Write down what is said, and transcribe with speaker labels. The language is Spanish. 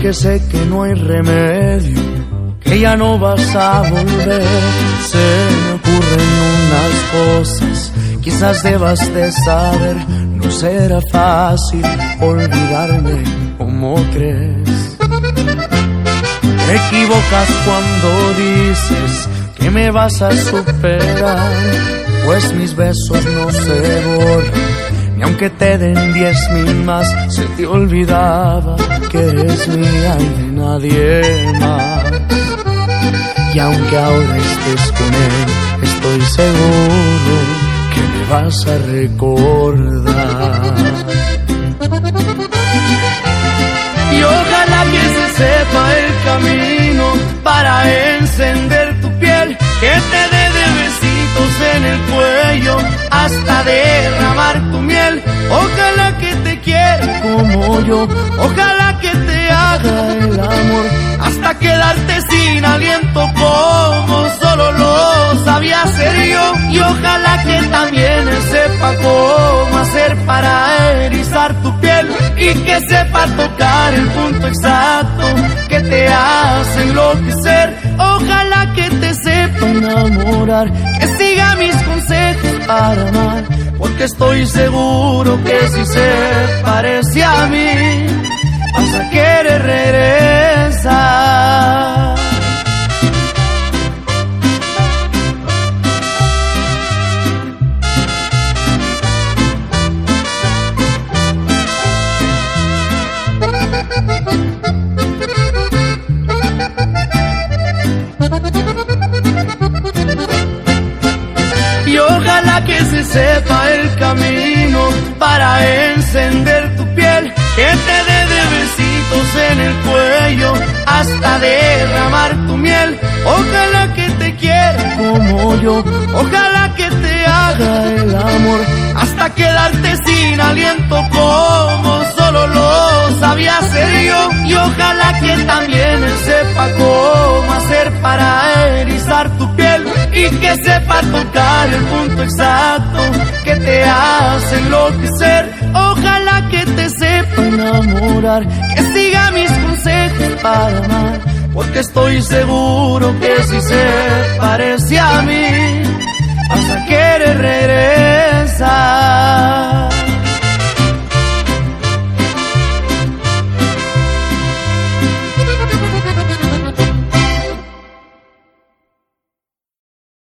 Speaker 1: porque sé que no hay remedio, que ya no vas a volver. Se me ocurren unas cosas, quizás debas de saber, no será fácil olvidarme como crees. Te equivocas cuando dices que me vas a superar, pues mis besos no se borran y aunque te den diez mil más, se te olvidaba que eres mía y de nadie más. Y aunque ahora estés con él, estoy seguro que me vas a recordar. Y ojalá que se sepa el camino para encender tu piel, que te dé de besitos en el cuello hasta derramar Ojalá que te quiera como yo, ojalá que te haga el amor. Hasta quedarte sin aliento como solo lo sabía hacer yo. Y ojalá que también sepa cómo hacer para erizar tu piel. Y que sepa tocar el punto exacto que te hace enloquecer. Ojalá que te sepa enamorar, que siga mis consejos para amar, porque estoy seguro que si se parece ojalá que se sepa el camino para encender tu piel, que te dé besitos en el cuello hasta derramar tu miel. Ojalá que te quiera como yo, ojalá que te haga el amor hasta quedarte sin aliento como solo lo sabía hacer yo. Y ojalá que también él sepa cómo hacer para y que sepa tocar el punto exacto que te hace enloquecer. Ojalá que te sepa enamorar, que siga mis consejos para amar, porque estoy seguro